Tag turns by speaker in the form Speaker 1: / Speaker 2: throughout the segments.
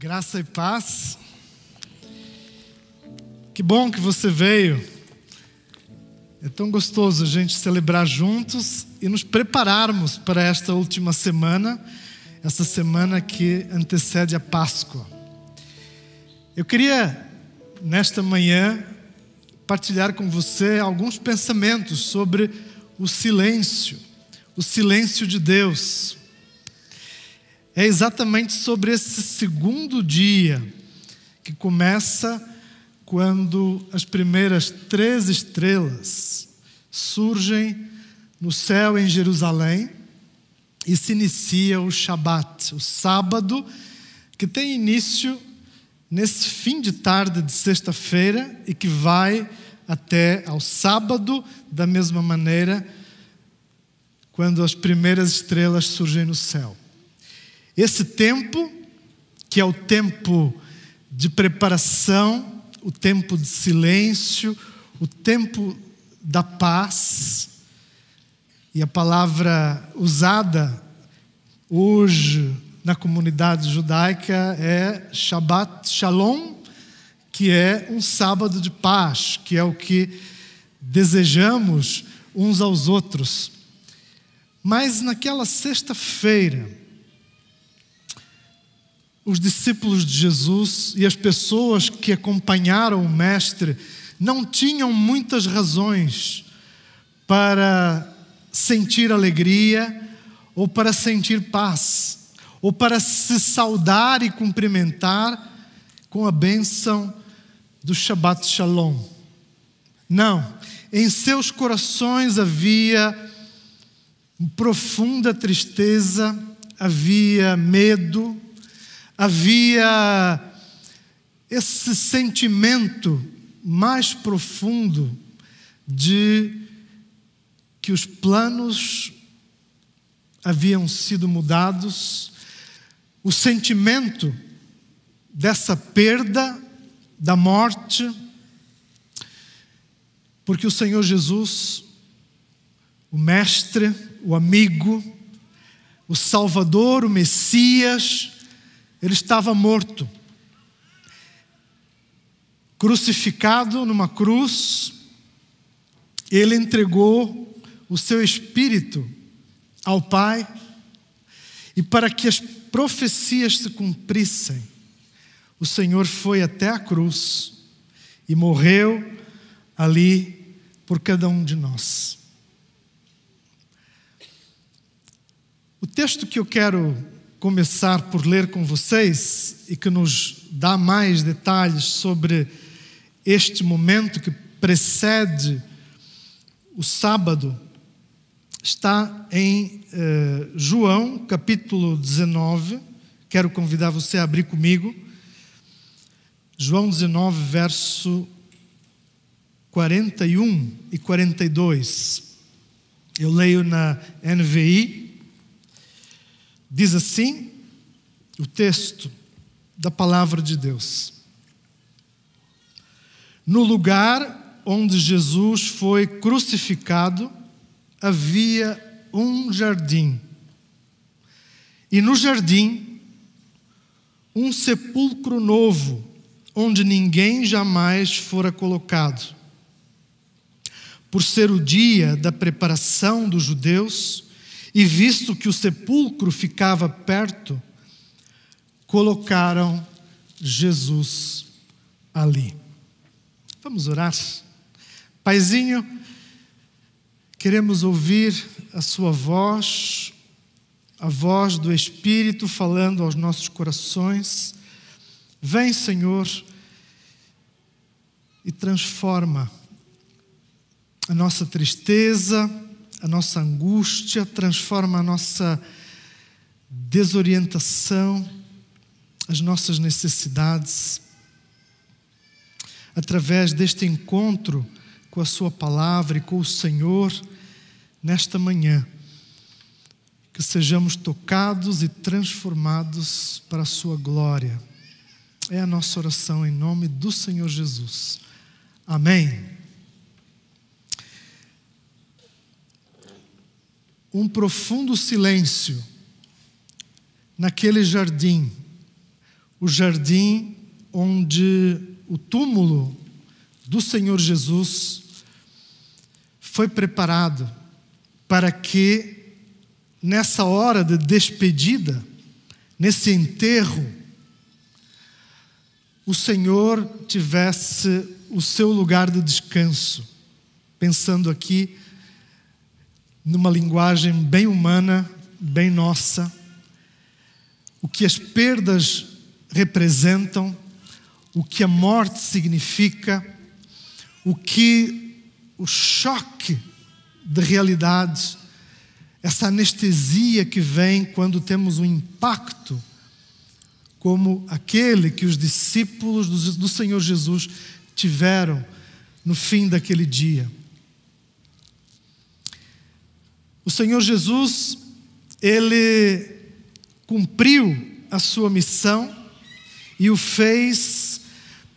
Speaker 1: Graça e paz. Que bom que você veio. É tão gostoso a gente celebrar juntos e nos prepararmos para esta última semana, essa semana que antecede a Páscoa. Eu queria, nesta manhã, partilhar com você alguns pensamentos sobre o silêncio, o silêncio de Deus é exatamente sobre esse segundo dia, que começa quando as primeiras três estrelas surgem no céu em Jerusalém e se inicia o Shabat, o sábado, que tem início nesse fim de tarde de sexta-feira e que vai até ao sábado, da mesma maneira, quando as primeiras estrelas surgem no céu. Esse tempo, que é o tempo de preparação, o tempo de silêncio, o tempo da paz, e a palavra usada hoje na comunidade judaica é Shabbat Shalom, que é um sábado de paz, que é o que desejamos uns aos outros. Mas naquela sexta-feira, os discípulos de Jesus e as pessoas que acompanharam o Mestre não tinham muitas razões para sentir alegria ou para sentir paz, ou para se saudar e cumprimentar com a bênção do Shabbat Shalom. Não, em seus corações havia profunda tristeza, havia medo, havia esse sentimento mais profundo de que os planos haviam sido mudados, o sentimento dessa perda, da morte, porque o Senhor Jesus, o Mestre, o amigo, o Salvador, o Messias, ele estava morto, crucificado numa cruz, ele entregou o seu espírito ao Pai, e para que as profecias se cumprissem, o Senhor foi até a cruz e morreu ali por cada um de nós. O texto que eu quero começar por ler com vocês e que nos dá mais detalhes sobre este momento que precede o sábado, está em eh, João, capítulo 19. Quero convidar você a abrir comigo. João 19, verso 41 e 42. Eu leio na NVI. Diz assim o texto da palavra de Deus. No lugar onde Jesus foi crucificado, havia um jardim. E no jardim, um sepulcro novo, onde ninguém jamais fora colocado. Por ser o dia da preparação dos judeus, e visto que o sepulcro ficava perto, colocaram Jesus ali. Vamos orar? Paizinho, queremos ouvir a Sua voz, a voz do Espírito falando aos nossos corações. Vem, Senhor, e transforma a nossa tristeza, a nossa angústia, transforma a nossa desorientação, as nossas necessidades. Através deste encontro com a Sua palavra e com o Senhor, nesta manhã, que sejamos tocados e transformados para a Sua glória. É a nossa oração em nome do Senhor Jesus. Amém. Um profundo silêncio naquele jardim, o jardim onde o túmulo do Senhor Jesus foi preparado para que, nessa hora de despedida, nesse enterro, o Senhor tivesse o seu lugar de descanso. Pensando aqui numa linguagem bem humana, bem nossa, o que as perdas representam, o que a morte significa, o que o choque de realidade, essa anestesia que vem quando temos um impacto como aquele que os discípulos do Senhor Jesus tiveram no fim daquele dia. O Senhor Jesus, ele cumpriu a sua missão e o fez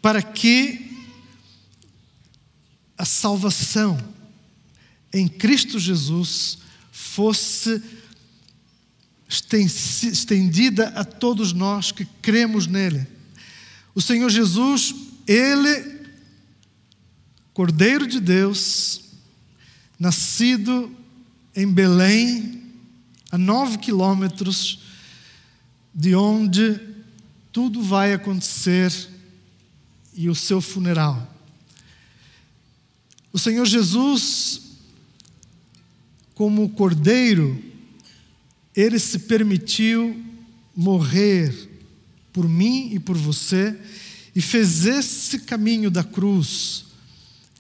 Speaker 1: para que a salvação em Cristo Jesus fosse estendida a todos nós que cremos nele. O Senhor Jesus, ele, Cordeiro de Deus, nascido em Belém, a nove quilômetros de onde tudo vai acontecer e o seu funeral. O Senhor Jesus, como cordeiro, ele se permitiu morrer por mim e por você e fez esse caminho da cruz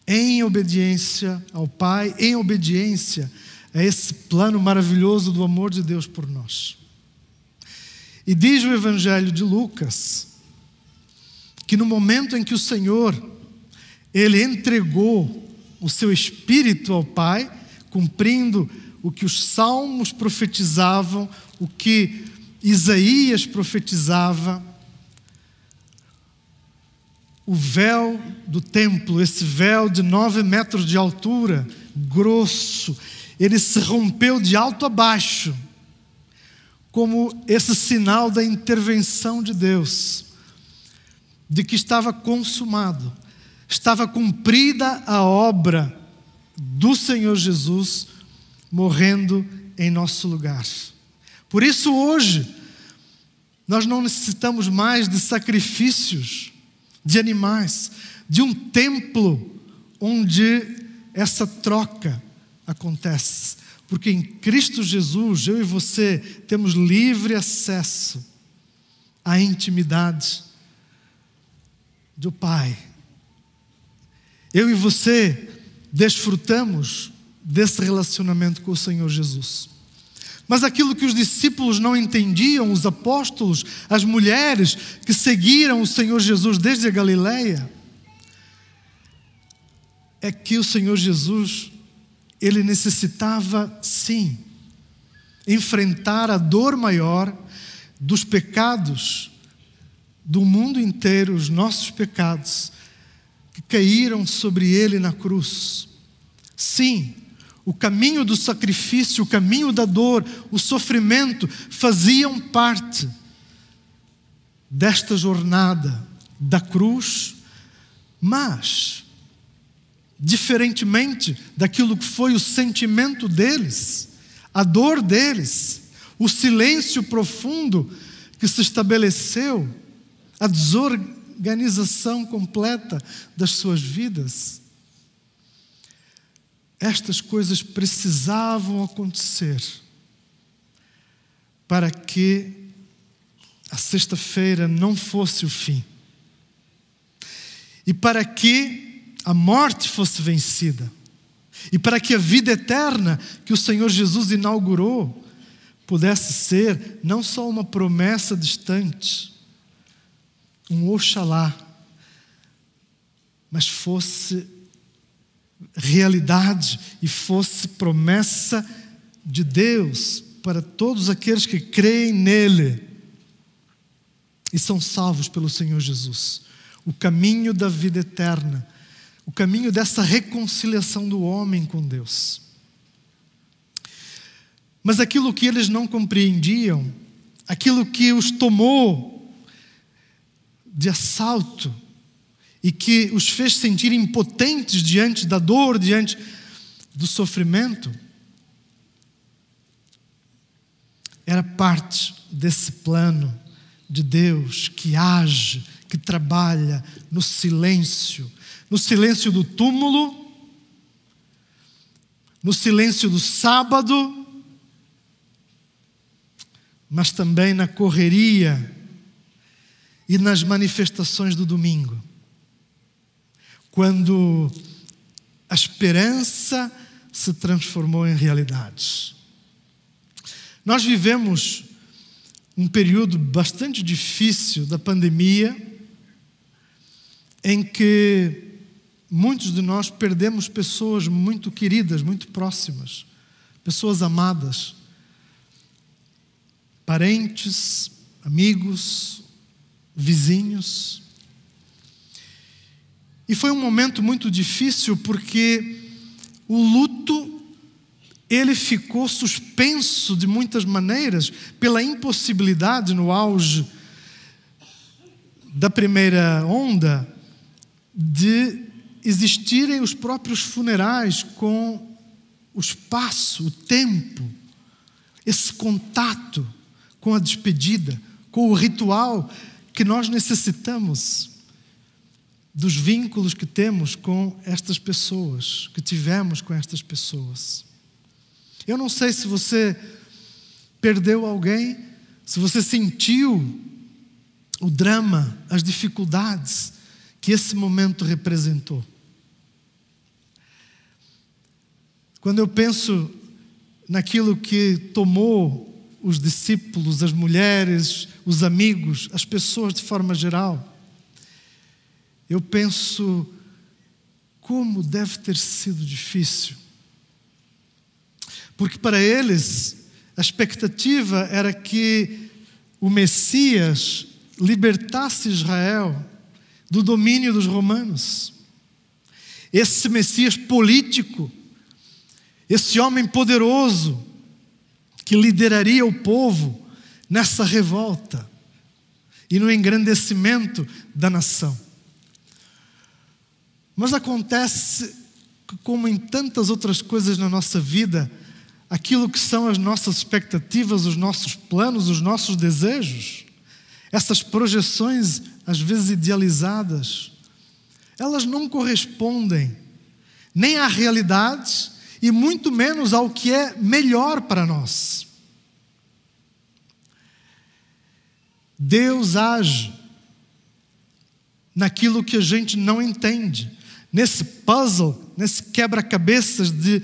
Speaker 1: em obediência ao Pai, em obediência a esse plano maravilhoso do amor de Deus por nós. E diz o Evangelho de Lucas que no momento em que o Senhor ele entregou o seu espírito ao Pai, cumprindo o que os salmos profetizavam, o que Isaías profetizava, o véu do templo, esse véu de nove metros de altura, grosso, ele se rompeu de alto a baixo, como esse sinal da intervenção de Deus, de que estava consumado, estava cumprida a obra do Senhor Jesus morrendo em nosso lugar. Por isso, hoje, nós não necessitamos mais de sacrifícios de animais, de um templo onde essa troca acontece. Porque em Cristo Jesus, eu e você temos livre acesso à intimidade do Pai. Eu e você desfrutamos desse relacionamento com o Senhor Jesus. Mas aquilo que os discípulos não entendiam, os apóstolos, as mulheres que seguiram o Senhor Jesus desde a Galileia, é que o Senhor Jesus, ele necessitava sim enfrentar a dor maior dos pecados do mundo inteiro, os nossos pecados que caíram sobre ele na cruz. Sim, o caminho do sacrifício, o caminho da dor, o sofrimento faziam parte desta jornada da cruz, mas, diferentemente daquilo que foi o sentimento deles, a dor deles, o silêncio profundo que se estabeleceu, a desorganização completa das suas vidas, estas coisas precisavam acontecer para que a sexta-feira não fosse o fim. E para que a morte fosse vencida. E para que a vida eterna que o Senhor Jesus inaugurou pudesse ser não só uma promessa distante, um oxalá, mas fosse realidade e fosse promessa de Deus para todos aqueles que creem nele e são salvos pelo Senhor Jesus. O caminho da vida eterna, o caminho dessa reconciliação do homem com Deus. Mas aquilo que eles não compreendiam, aquilo que os tomou de assalto e que os fez sentir impotentes diante da dor, diante do sofrimento, era parte desse plano de Deus que age, que trabalha no silêncio, no silêncio do túmulo, no silêncio do sábado, mas também na correria e nas manifestações do domingo. Quando a esperança se transformou em realidade. Nós vivemos um período bastante difícil da pandemia, em que muitos de nós perdemos pessoas muito queridas, muito próximas, pessoas amadas, parentes, amigos, vizinhos. E foi um momento muito difícil porque o luto ele ficou suspenso de muitas maneiras pela impossibilidade no auge da primeira onda de existirem os próprios funerais com o espaço, o tempo, esse contato com a despedida, com o ritual que nós necessitamos dos vínculos que temos com estas pessoas, que tivemos com estas pessoas. Eu não sei se você perdeu alguém, se você sentiu o drama, as dificuldades que esse momento representou. Quando eu penso naquilo que tomou os discípulos, as mulheres, os amigos, as pessoas de forma geral, eu penso como deve ter sido difícil porque para eles a expectativa era que o Messias libertasse Israel do domínio dos romanos. Esse Messias político, esse homem poderoso que lideraria o povo nessa revolta e no engrandecimento da nação. Mas acontece que, como em tantas outras coisas na nossa vida, aquilo que são as nossas expectativas, os nossos planos, os nossos desejos, essas projeções, às vezes idealizadas, elas não correspondem nem à realidade e muito menos ao que é melhor para nós. Deus age naquilo que a gente não entende, nesse puzzle, nesse quebra-cabeças de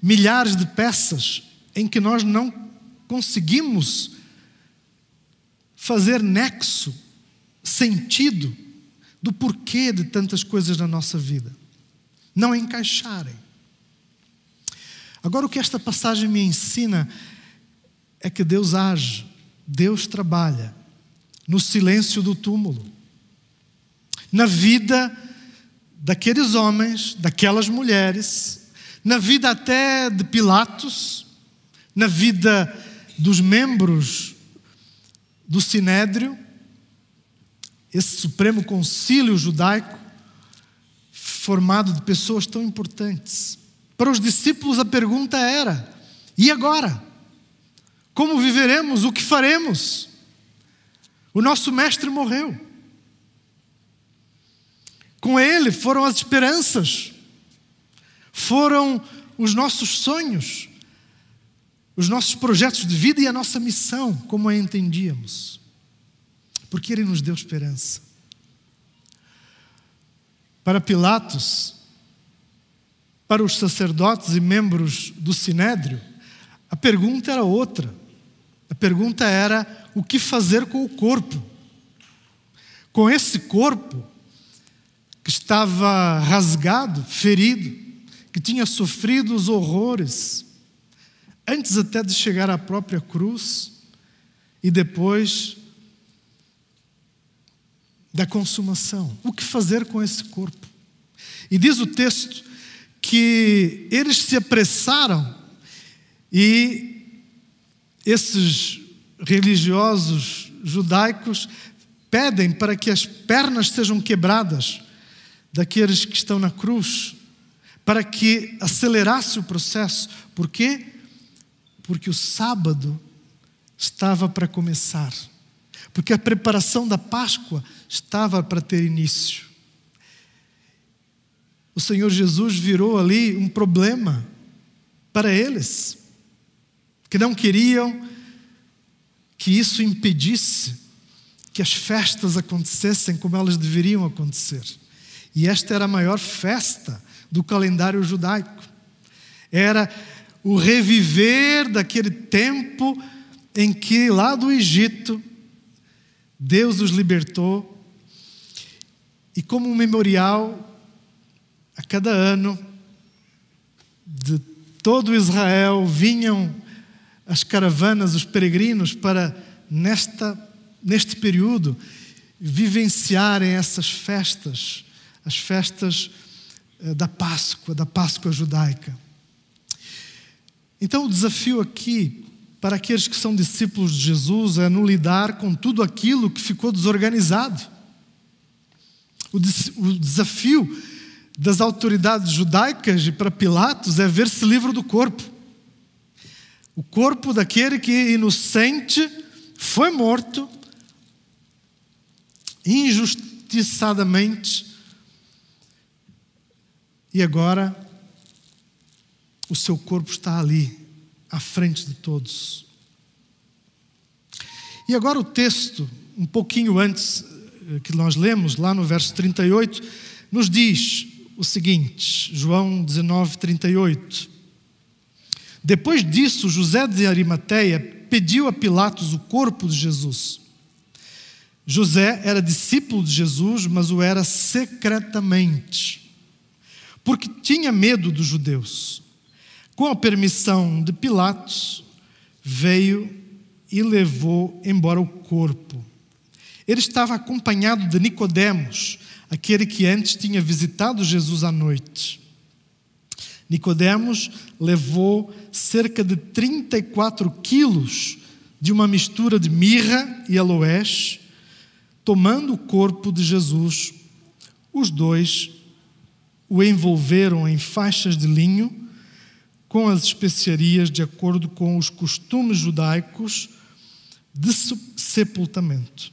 Speaker 1: milhares de peças em que nós não conseguimos fazer nexo, sentido do porquê de tantas coisas na nossa vida. Não encaixarem. Agora, o que esta passagem me ensina é que Deus age, Deus trabalha no silêncio do túmulo, na vida daqueles homens, daquelas mulheres na vida até de Pilatos, na vida dos membros do Sinédrio, esse Supremo Concílio Judaico, formado de pessoas tão importantes. Para os discípulos a pergunta era: e agora? Como viveremos? O que faremos? O nosso mestre morreu. Com ele foram as esperanças foram os nossos sonhos, os nossos projetos de vida e a nossa missão, como a entendíamos. Porque Ele nos deu esperança. Para Pilatos, para os sacerdotes e membros do sinédrio, a pergunta era outra. A pergunta era: o que fazer com o corpo? Com esse corpo que estava rasgado, ferido, que tinha sofrido os horrores, antes até de chegar à própria cruz e depois da consumação. O que fazer com esse corpo? E diz o texto que eles se apressaram e esses religiosos judaicos pedem para que as pernas sejam quebradas daqueles que estão na cruz, para que acelerasse o processo. Por quê? Porque o sábado estava para começar, porque a preparação da Páscoa estava para ter início. O Senhor Jesus virou ali um problema para eles, que não queriam que isso impedisse que as festas acontecessem como elas deveriam acontecer. E esta era a maior festa do calendário judaico. Era o reviver daquele tempo em que, lá do Egito, Deus os libertou. E como um memorial, a cada ano, de todo Israel vinham as caravanas, os peregrinos, para, nesta, neste período, vivenciarem essas festas, as festas eh, da Páscoa, da Páscoa judaica. Então, o desafio aqui para aqueles que são discípulos de Jesus é não lidar com tudo aquilo que ficou desorganizado. O, desafio das autoridades judaicas e para Pilatos é ver se livro do corpo. O corpo daquele que inocente foi morto injustiçadamente e agora o seu corpo está ali, à frente de todos. E agora o texto, um pouquinho antes eh, que nós lemos, lá no verso 38, nos diz: o seguinte, João 19, 38. Depois disso, José de Arimateia pediu a Pilatos o corpo de Jesus. José era discípulo de Jesus, mas o era secretamente, porque tinha medo dos judeus. Com a permissão de Pilatos, veio e levou embora o corpo. Ele estava acompanhado de Nicodemos, aquele que antes tinha visitado Jesus à noite. Nicodemos levou cerca de 34 quilos de uma mistura de mirra e aloés, tomando o corpo de Jesus. Os dois o envolveram em faixas de linho com as especiarias de acordo com os costumes judaicos de sepultamento.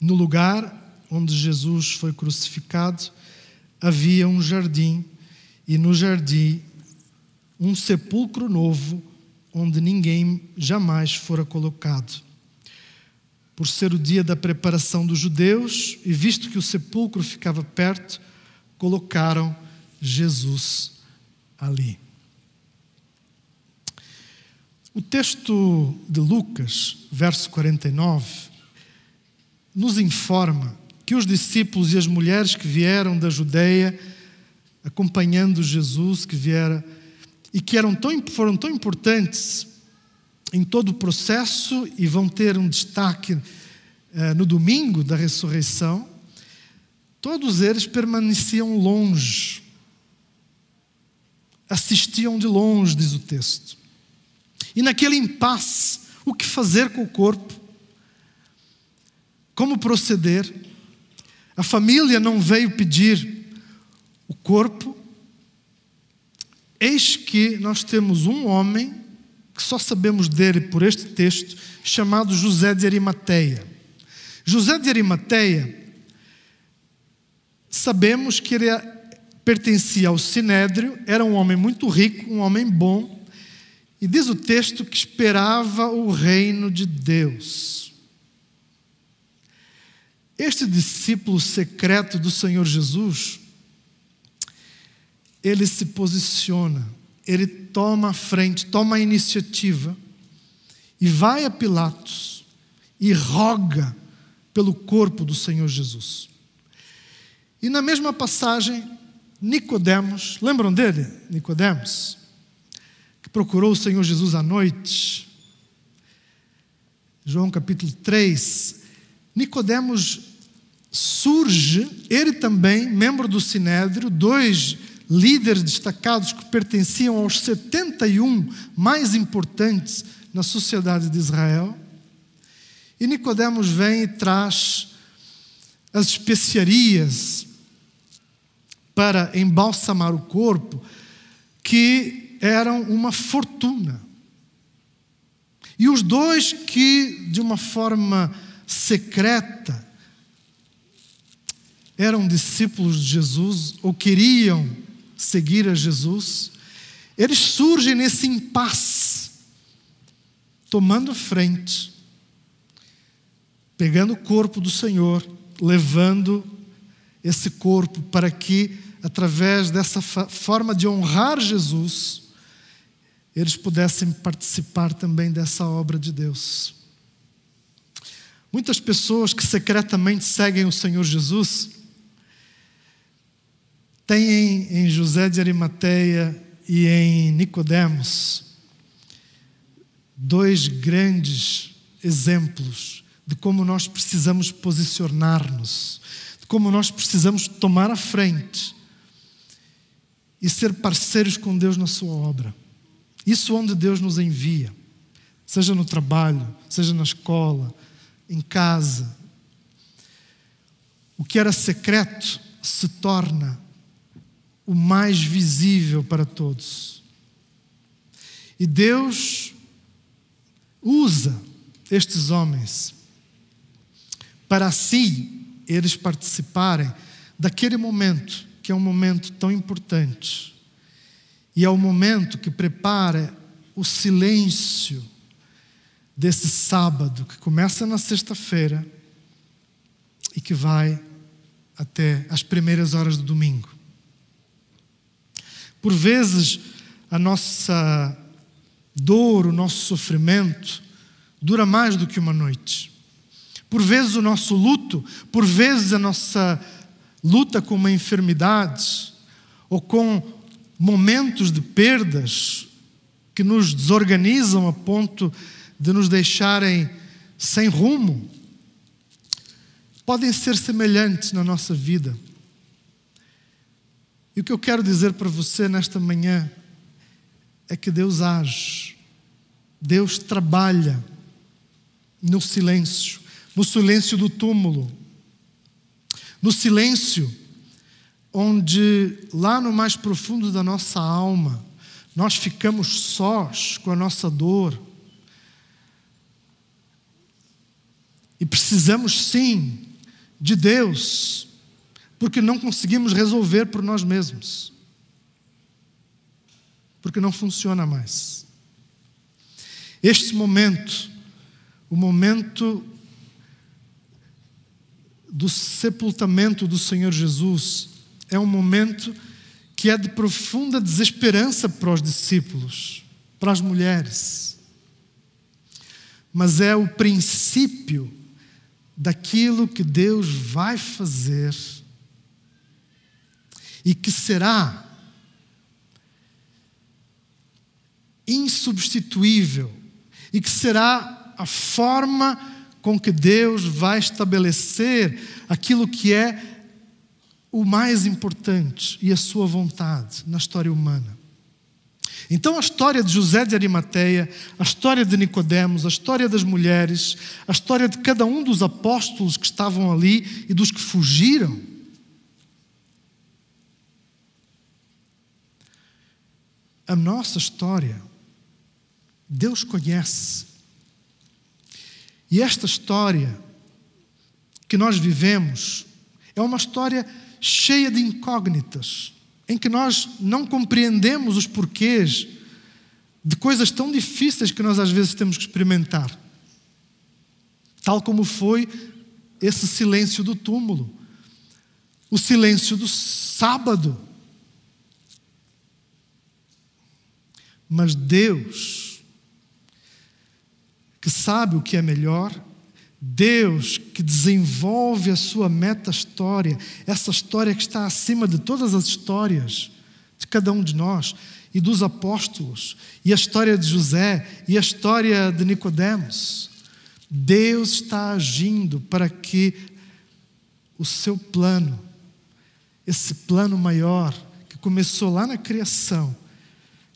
Speaker 1: No lugar onde Jesus foi crucificado, havia um jardim, e no jardim um sepulcro novo, onde ninguém jamais fora colocado. Por ser o dia da preparação dos judeus, e visto que o sepulcro ficava perto, colocaram Jesus ali. O texto de Lucas, verso 49, nos informa que os discípulos e as mulheres que vieram da Judeia, acompanhando Jesus, que vieram e que eram tão, foram tão importantes em todo o processo e vão ter um destaque eh, no domingo da ressurreição, todos eles permaneciam longe, assistiam de longe, diz o texto. E naquele impasse, o que fazer com o corpo? Como proceder? A família não veio pedir o corpo. Eis que nós temos um homem, que só sabemos dele por este texto, chamado José de Arimateia. José de Arimateia, sabemos que ele pertencia ao Sinédrio, era um homem muito rico, um homem bom, e diz o texto que esperava o reino de Deus. Este discípulo secreto do Senhor Jesus, ele se posiciona, ele toma a frente, toma a iniciativa e vai a Pilatos e roga pelo corpo do Senhor Jesus. E na mesma passagem, Nicodemos, lembram dele? Nicodemos, que procurou o Senhor Jesus à noite. João capítulo 3, Nicodemos surge, ele também, membro do Sinédrio, dois líderes destacados que pertenciam aos 71 mais importantes na sociedade de Israel. E Nicodemos vem e traz as especiarias para embalsamar o corpo, que eram uma fortuna. E os dois que, de uma forma secreta, eram discípulos de Jesus ou queriam seguir a Jesus, eles surgem nesse impasse, tomando frente, pegando o corpo do Senhor, levando esse corpo para que, através dessa forma de honrar Jesus, eles pudessem participar também dessa obra de Deus. Muitas pessoas que secretamente seguem o Senhor Jesus têm em José de Arimateia e em Nicodemos dois grandes exemplos de como nós precisamos posicionar-nos, de como nós precisamos tomar a frente e ser parceiros com Deus na sua obra. Isso onde Deus nos envia, seja no trabalho, seja na escola, em casa. O que era secreto se torna o mais visível para todos. E Deus usa estes homens para assim eles participarem daquele momento, que é um momento tão importante. E é o momento que prepara o silêncio desse sábado, que começa na sexta-feira e que vai até as primeiras horas do domingo. Por vezes, a nossa dor, o nosso sofrimento, dura mais do que uma noite. Por vezes, o nosso luto, por vezes, a nossa luta com uma enfermidade ou com momentos de perdas que nos desorganizam a ponto de nos deixarem sem rumo, podem ser semelhantes na nossa vida. E o que eu quero dizer para você nesta manhã é que Deus age, Deus trabalha no silêncio, no silêncio do túmulo, no silêncio onde lá no mais profundo da nossa alma nós ficamos sós com a nossa dor. E precisamos sim de Deus porque não conseguimos resolver por nós mesmos. Porque não funciona mais. Este momento, o momento do sepultamento do Senhor Jesus, é um momento que é de profunda desesperança para os discípulos, para as mulheres. Mas é o princípio daquilo que Deus vai fazer e que será insubstituível e que será a forma com que Deus vai estabelecer aquilo que é o mais importante e a sua vontade na história humana. Então a história de José de Arimateia, a história de Nicodemos, a história das mulheres, a história de cada um dos apóstolos que estavam ali e dos que fugiram, a nossa história, Deus conhece. E esta história que nós vivemos é uma história cheia de incógnitas, em que nós não compreendemos os porquês de coisas tão difíceis que nós às vezes temos que experimentar. Tal como foi esse silêncio do túmulo, o silêncio do sábado, Mas Deus, que sabe o que é melhor, Deus que desenvolve a sua meta-história, essa história que está acima de todas as histórias de cada um de nós e dos apóstolos, e a história de José e a história de Nicodemos. Deus está agindo para que o seu plano, esse plano maior que começou lá na criação,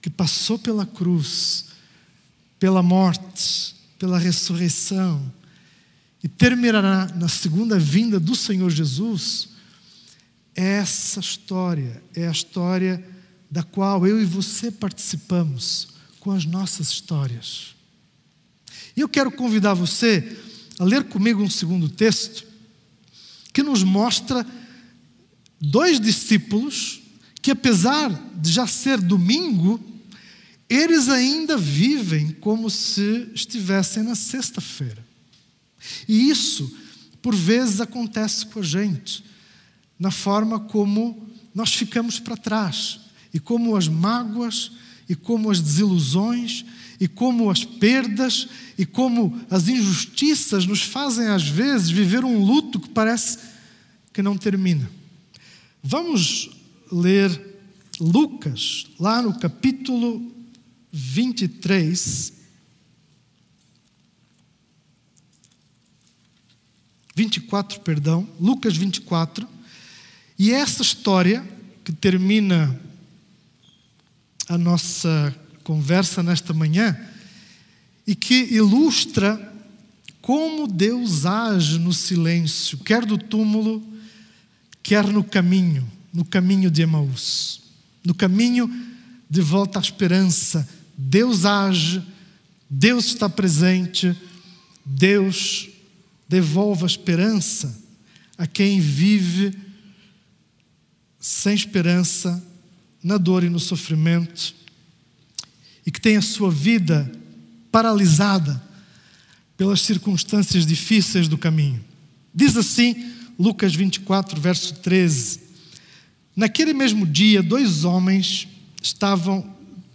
Speaker 1: que passou pela cruz, pela morte, pela ressurreição e terminará na segunda vinda do Senhor Jesus, essa história é a história da qual eu e você participamos com as nossas histórias. E eu quero convidar você a ler comigo um segundo texto que nos mostra dois discípulos que, apesar de já ser domingo, eles ainda vivem como se estivessem na sexta-feira. E isso, por vezes, acontece com a gente, na forma como nós ficamos para trás, e como as mágoas, e como as desilusões, e como as perdas, e como as injustiças nos fazem, às vezes, viver um luto que parece que não termina. Vamos ler Lucas, lá no capítulo 23. 24, perdão, Lucas 24. E essa história que termina a nossa conversa nesta manhã e que ilustra como Deus age no silêncio, quer do túmulo, quer no caminho, no caminho de Emaús, no caminho de volta à esperança. Deus age, Deus está presente, Deus devolve a esperança a quem vive sem esperança, na dor e no sofrimento, e que tem a sua vida paralisada pelas circunstâncias difíceis do caminho. Diz assim, Lucas 24, verso 13: Naquele mesmo dia, dois homens estavam,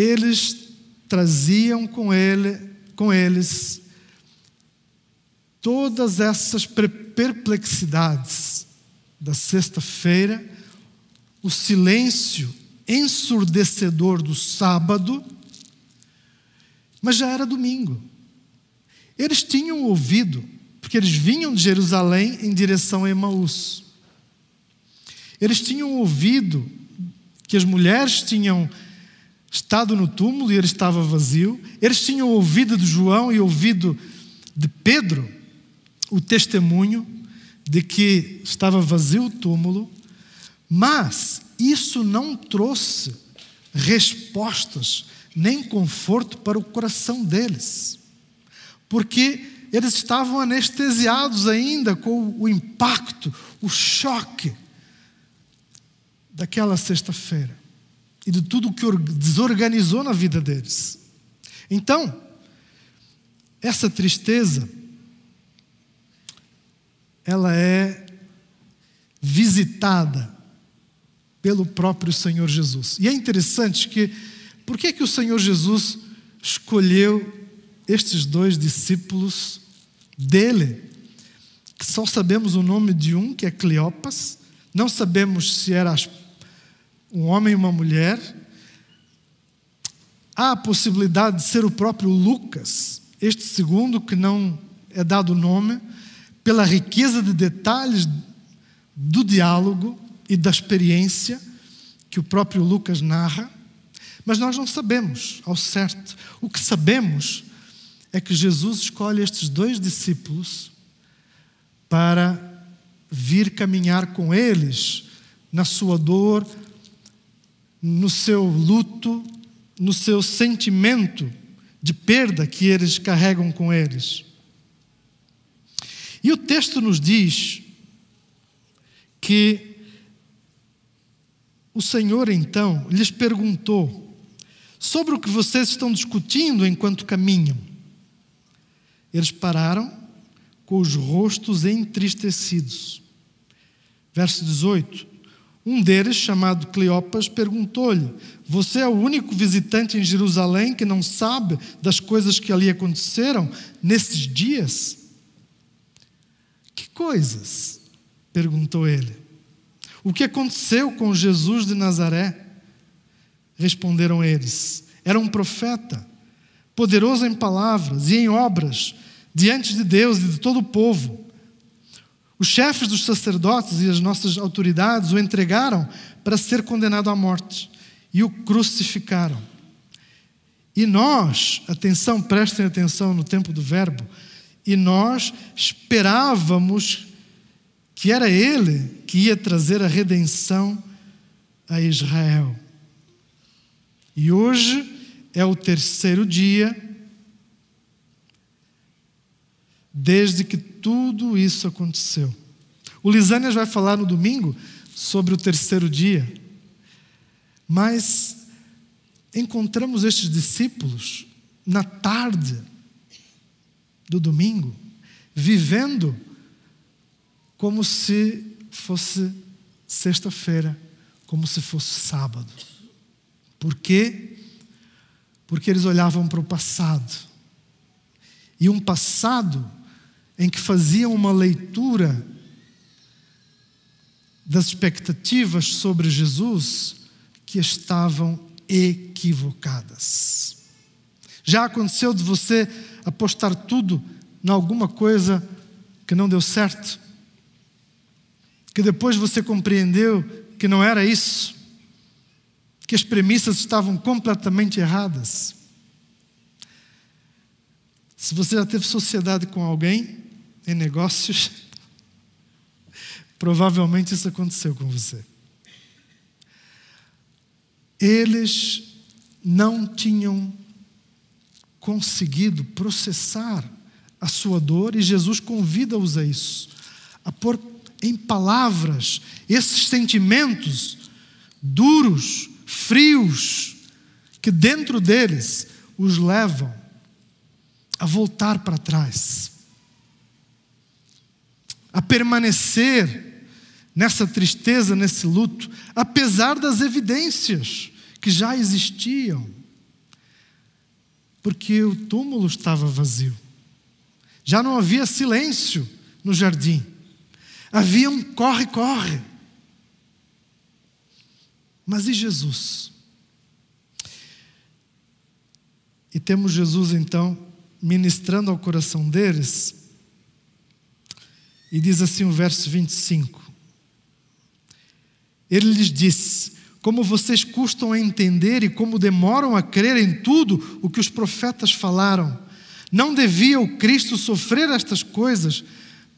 Speaker 1: Eles traziam com ele, com eles todas essas perplexidades da sexta-feira, o silêncio ensurdecedor do sábado, mas já era domingo. Eles tinham ouvido, porque eles vinham de Jerusalém em direção a Emaús. Eles tinham ouvido que as mulheres tinham estado no túmulo e ele estava vazio. Eles tinham ouvido de João e ouvido de Pedro o testemunho de que estava vazio o túmulo, mas isso não trouxe respostas nem conforto para o coração deles, porque eles estavam anestesiados ainda com o impacto, o choque daquela sexta-feira e de tudo que desorganizou na vida deles. Então, essa tristeza, ela é visitada pelo próprio Senhor Jesus. E é interessante que, por que, que o Senhor Jesus escolheu estes dois discípulos dele? Que só sabemos o nome de um, que é Cleopas, não sabemos se era um homem e uma mulher. Há a possibilidade de ser o próprio Lucas, este segundo que não é dado nome, pela riqueza de detalhes do diálogo e da experiência que o próprio Lucas narra, mas nós não sabemos ao certo. O que sabemos é que Jesus escolhe estes dois discípulos para vir caminhar com eles na sua dor, no seu luto, no seu sentimento de perda que eles carregam com eles. E o texto nos diz que o Senhor então lhes perguntou sobre o que vocês estão discutindo enquanto caminham. Eles pararam com os rostos entristecidos. Verso 18. Um deles, chamado Cleopas, perguntou-lhe: Você é o único visitante em Jerusalém que não sabe das coisas que ali aconteceram nesses dias? coisas? perguntou ele. O que aconteceu com Jesus de Nazaré? Responderam eles. Era um profeta, poderoso em palavras e em obras, diante de Deus e de todo o povo. Os chefes dos sacerdotes e as nossas autoridades o entregaram para ser condenado à morte e o crucificaram. E nós, atenção, prestem atenção no tempo do verbo, e nós esperávamos que era ele que ia trazer a redenção a Israel. E hoje é o terceiro dia desde que tudo isso aconteceu. O Lisânias vai falar no domingo sobre o terceiro dia, mas encontramos estes discípulos na tarde do domingo, vivendo como se fosse sexta-feira, como se fosse sábado. Por quê? Porque eles olhavam para o passado. E um passado em que faziam uma leitura das expectativas sobre Jesus que estavam equivocadas. Já aconteceu de você apostar tudo em alguma coisa que não deu certo? Que depois você compreendeu que não era isso? Que as premissas estavam completamente erradas? Se você já teve sociedade com alguém em negócios, provavelmente isso aconteceu com você. Eles não tinham conseguido processar a sua dor e Jesus convida-os a isso, a pôr em palavras esses sentimentos duros, frios, que dentro deles os levam a voltar para trás, a permanecer nessa tristeza, nesse luto, apesar das evidências que já existiam, porque o túmulo estava vazio, já não havia silêncio no jardim, havia um corre-corre. Mas e Jesus? E temos Jesus então ministrando ao coração deles, e diz assim o verso 25: Ele lhes disse: Como vocês custam a entender e como demoram a crer em tudo o que os profetas falaram, não devia o Cristo sofrer estas coisas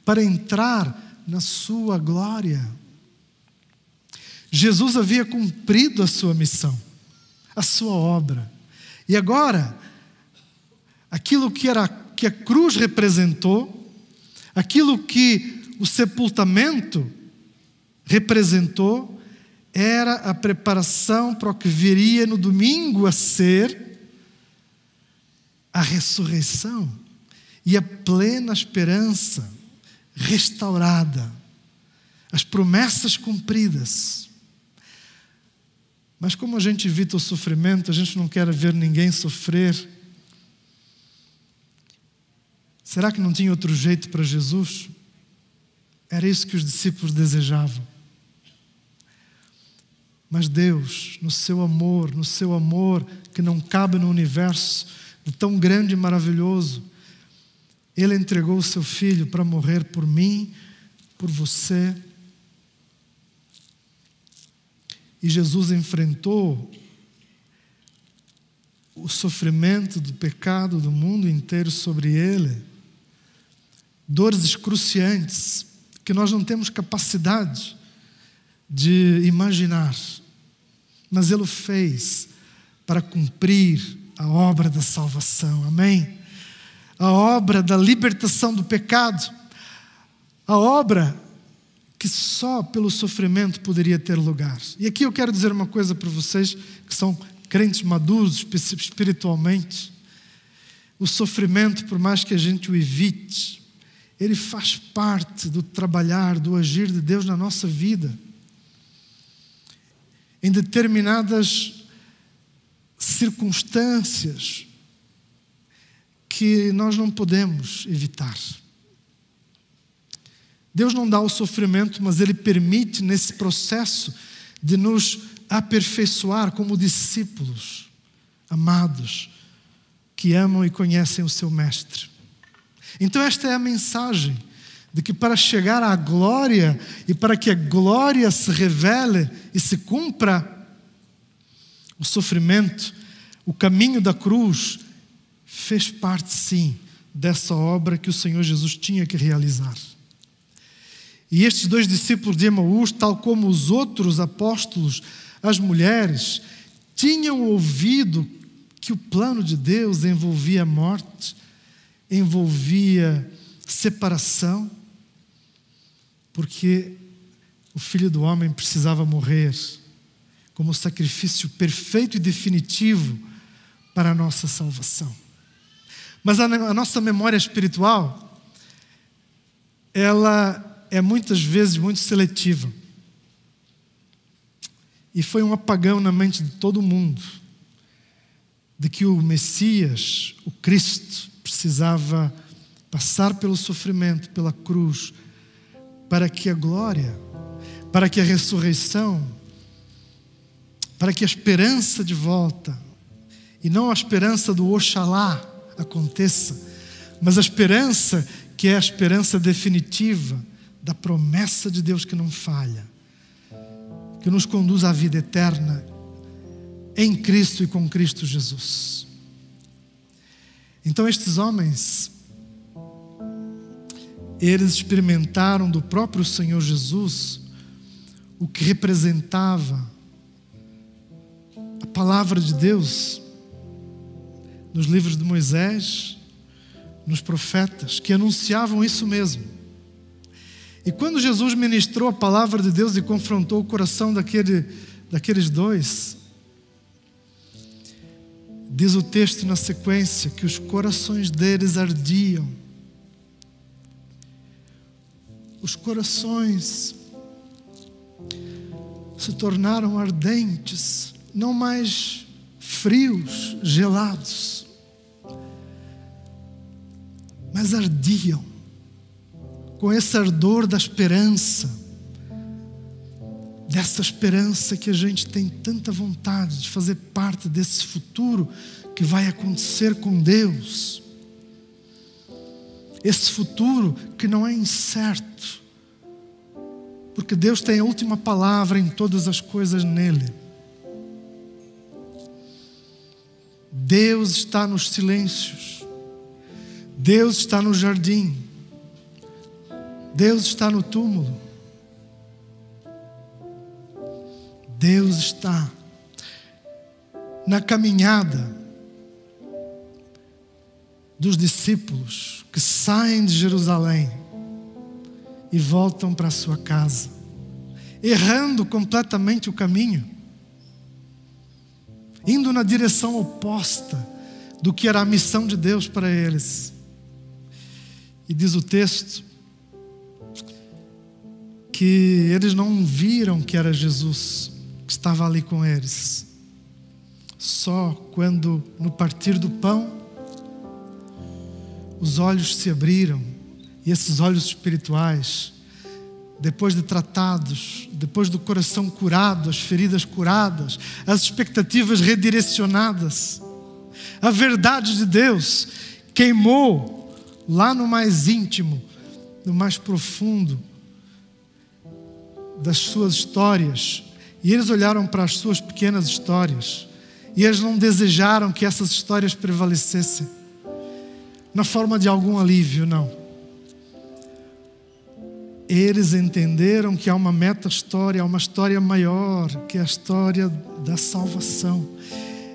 Speaker 1: para entrar na sua glória? Jesus havia cumprido a sua missão, a sua obra, e agora aquilo que, era, que a cruz representou, aquilo que o sepultamento representou, era a preparação para o que viria no domingo a ser a ressurreição e a plena esperança restaurada, as promessas cumpridas. Mas como a gente evita o sofrimento, a gente não quer ver ninguém sofrer, Será que não tinha outro jeito para Jesus? Era isso que os discípulos desejavam. Mas Deus, no seu amor, no seu amor que não cabe no universo, de tão grande e maravilhoso, Ele entregou o seu filho para morrer por mim, por você. E Jesus enfrentou o sofrimento do pecado do mundo inteiro sobre ele dores excruciantes que nós não temos capacidade de imaginar, mas Ele o fez para cumprir a obra da salvação, amém? A obra da libertação do pecado, a obra que só pelo sofrimento poderia ter lugar. E aqui eu quero dizer uma coisa para vocês que são crentes maduros espiritualmente. O sofrimento, por mais que a gente o evite, ele faz parte do trabalhar, do agir de Deus na nossa vida. Em determinadas circunstâncias que nós não podemos evitar. Deus não dá o sofrimento, mas Ele permite nesse processo de nos aperfeiçoar como discípulos amados que amam e conhecem o seu Mestre. Então, esta é a mensagem de que para chegar à glória e para que a glória se revele e se cumpra, o sofrimento, o caminho da cruz, fez parte, sim, dessa obra que o Senhor Jesus tinha que realizar. E estes dois discípulos de Emaús, tal como os outros apóstolos, as mulheres, tinham ouvido que o plano de Deus envolvia morte, envolvia separação, porque o filho do homem precisava morrer como sacrifício perfeito e definitivo para a nossa salvação. Mas a, a nossa memória espiritual, ela é muitas vezes muito seletiva. E foi um apagão na mente de todo mundo de que o Messias, o Cristo, precisava passar pelo sofrimento, pela cruz, para que a glória, para que a ressurreição, para que a esperança de volta, e não a esperança do Oxalá aconteça, mas a esperança que é a esperança definitiva, da promessa de Deus que não falha, que nos conduz à vida eterna em Cristo e com Cristo Jesus. Então, estes homens, eles experimentaram do próprio Senhor Jesus o que representava a palavra de Deus nos livros de Moisés, nos profetas, que anunciavam isso mesmo. E quando Jesus ministrou a palavra de Deus e confrontou o coração daquele, daqueles dois, diz o texto na sequência que os corações deles ardiam. Os corações se tornaram ardentes, não mais frios, gelados, mas ardiam com esse ardor da esperança, dessa esperança que a gente tem tanta vontade de fazer parte desse futuro que vai acontecer com Deus. Esse futuro que não é incerto, porque Deus tem a última palavra em todas as coisas nele. Deus está nos silêncios, Deus está no jardim, Deus está no túmulo. Deus está na caminhada dos discípulos que saem de Jerusalém e voltam para sua casa, errando completamente o caminho, indo na direção oposta do que era a missão de Deus para eles. E diz o texto que eles não viram que era Jesus estava ali com eles. Só quando, no partir do pão, os olhos se abriram, e esses olhos espirituais, depois de tratados, depois do coração curado, as feridas curadas, as expectativas redirecionadas, a verdade de Deus queimou lá no mais íntimo, no mais profundo das suas histórias, e eles olharam para as suas pequenas histórias, e eles não desejaram que essas histórias prevalecessem, na forma de algum alívio, não. Eles entenderam que há uma meta-história, há uma história maior, que é a história da salvação.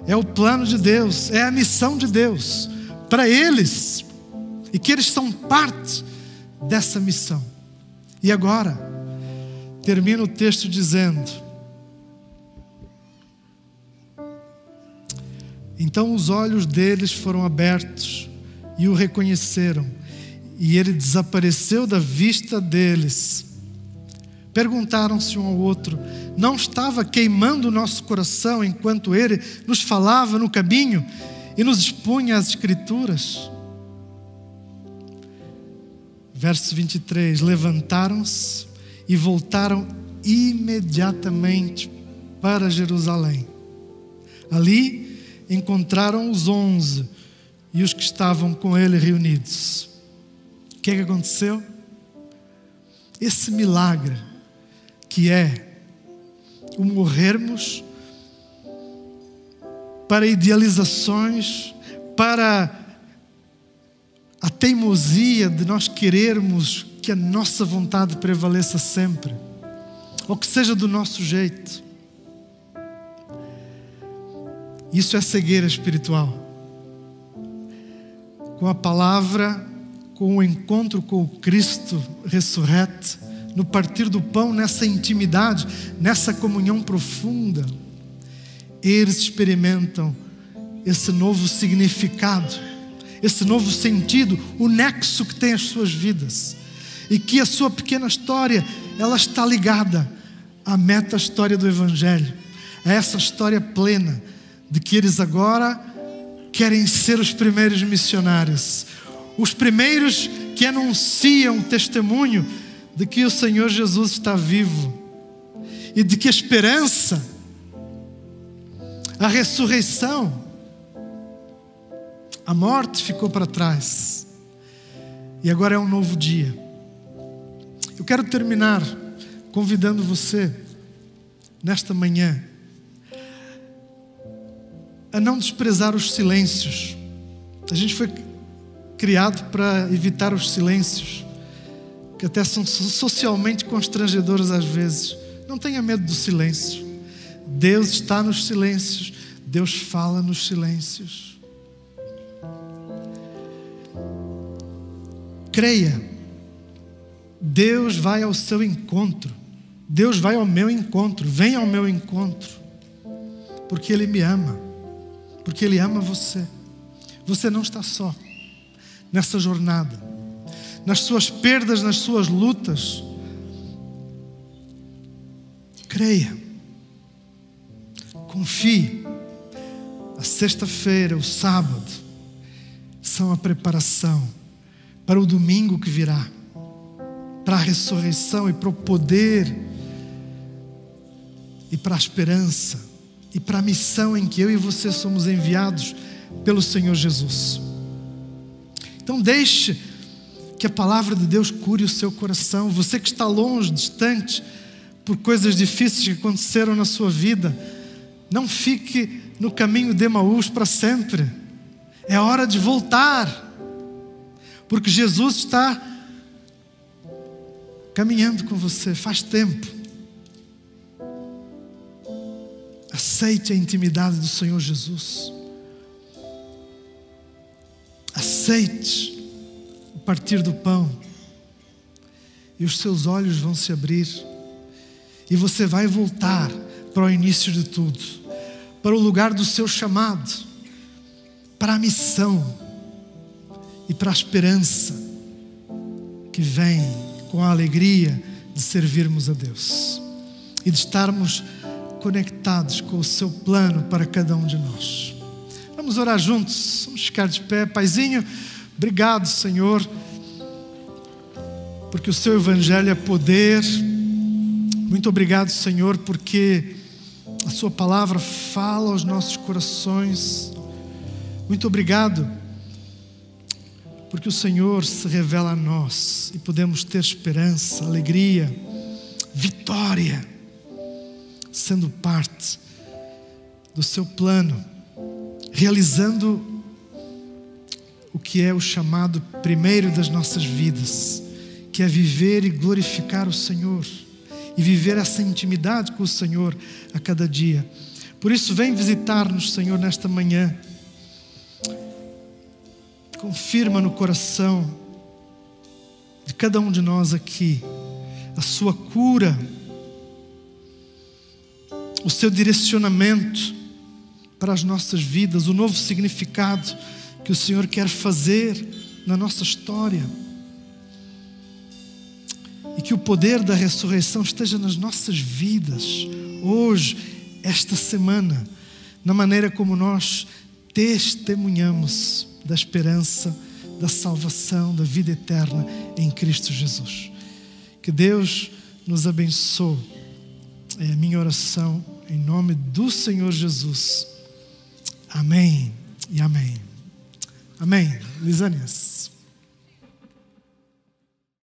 Speaker 1: É o plano de Deus, é a missão de Deus para eles, e que eles são parte dessa missão. E agora, termina o texto dizendo: Então os olhos deles foram abertos e o reconheceram, e ele desapareceu da vista deles. Perguntaram-se um ao outro: Não estava queimando o nosso coração enquanto ele nos falava no caminho e nos expunha as Escrituras? Verso 23: Levantaram-se e voltaram imediatamente para Jerusalém. Ali encontraram os onze e os que estavam com ele reunidos. O que, é que aconteceu? Esse milagre que é o morrermos para idealizações, para a teimosia de nós querermos que a nossa vontade prevaleça sempre, ou que seja do nosso jeito. Isso é cegueira espiritual. Com a palavra, com o encontro com o Cristo ressurreto, no partir do pão, nessa intimidade, nessa comunhão profunda, eles experimentam esse novo significado, esse novo sentido, o nexo que tem as suas vidas. E que a sua pequena história, ela está ligada à meta história do Evangelho, a essa história plena de que eles agora querem ser os primeiros missionários, os primeiros que anunciam testemunho de que o Senhor Jesus está vivo e de que a esperança, a ressurreição, a morte ficou para trás e agora é um novo dia. Eu quero terminar convidando você, nesta manhã, a não desprezar os silêncios. A gente foi criado para evitar os silêncios que até são socialmente constrangedores às vezes. Não tenha medo do silêncio. Deus está nos silêncios, Deus fala nos silêncios. Creia, Deus vai ao seu encontro, Deus vai ao meu encontro, vem ao meu encontro, porque Ele me ama, porque Ele ama você. Você não está só nessa jornada nas suas perdas, nas suas lutas. Creia, confie. A sexta-feira, o sábado, são a preparação para o domingo que virá, para a ressurreição e para o poder e para a esperança e para a missão em que eu e você somos enviados pelo Senhor Jesus. Então, deixe que a palavra de Deus cure o seu coração. Você que está longe, distante, por coisas difíceis que aconteceram na sua vida, não fique no caminho de Emaús para sempre. É hora de voltar, porque Jesus está caminhando com você faz tempo. Aceite a intimidade do Senhor Jesus. Aceite partir do pão, e os seus olhos vão se abrir, e você vai voltar para o início de tudo, para o lugar do seu chamado, para a missão. E para a esperança que vem com a alegria de servirmos a Deus. E de estarmos conectados com o seu plano para cada um de nós. Vamos orar juntos, vamos ficar de pé, Paizinho. Obrigado, Senhor, porque o Seu Evangelho é poder. Muito obrigado, Senhor, porque a Sua palavra fala aos nossos corações. Muito obrigado, porque o Senhor se revela a nós e podemos ter esperança, alegria, vitória, sendo parte do Seu plano, realizando o que é o chamado primeiro das nossas vidas, que é viver e glorificar o Senhor e viver essa intimidade com o Senhor a cada dia. Por isso, vem visitar-nos, Senhor, nesta manhã. Confirma no coração de cada um de nós aqui a sua cura, o seu direcionamento para as nossas vidas, o novo significado que o Senhor quer fazer na nossa história. E que o poder da ressurreição esteja nas nossas vidas, hoje, esta semana, na maneira como nós testemunhamos da esperança da salvação, da vida eterna em Cristo Jesus. Que Deus nos abençoe. É a minha oração em nome do Senhor Jesus. Amém e amém. Amém. Lisânias.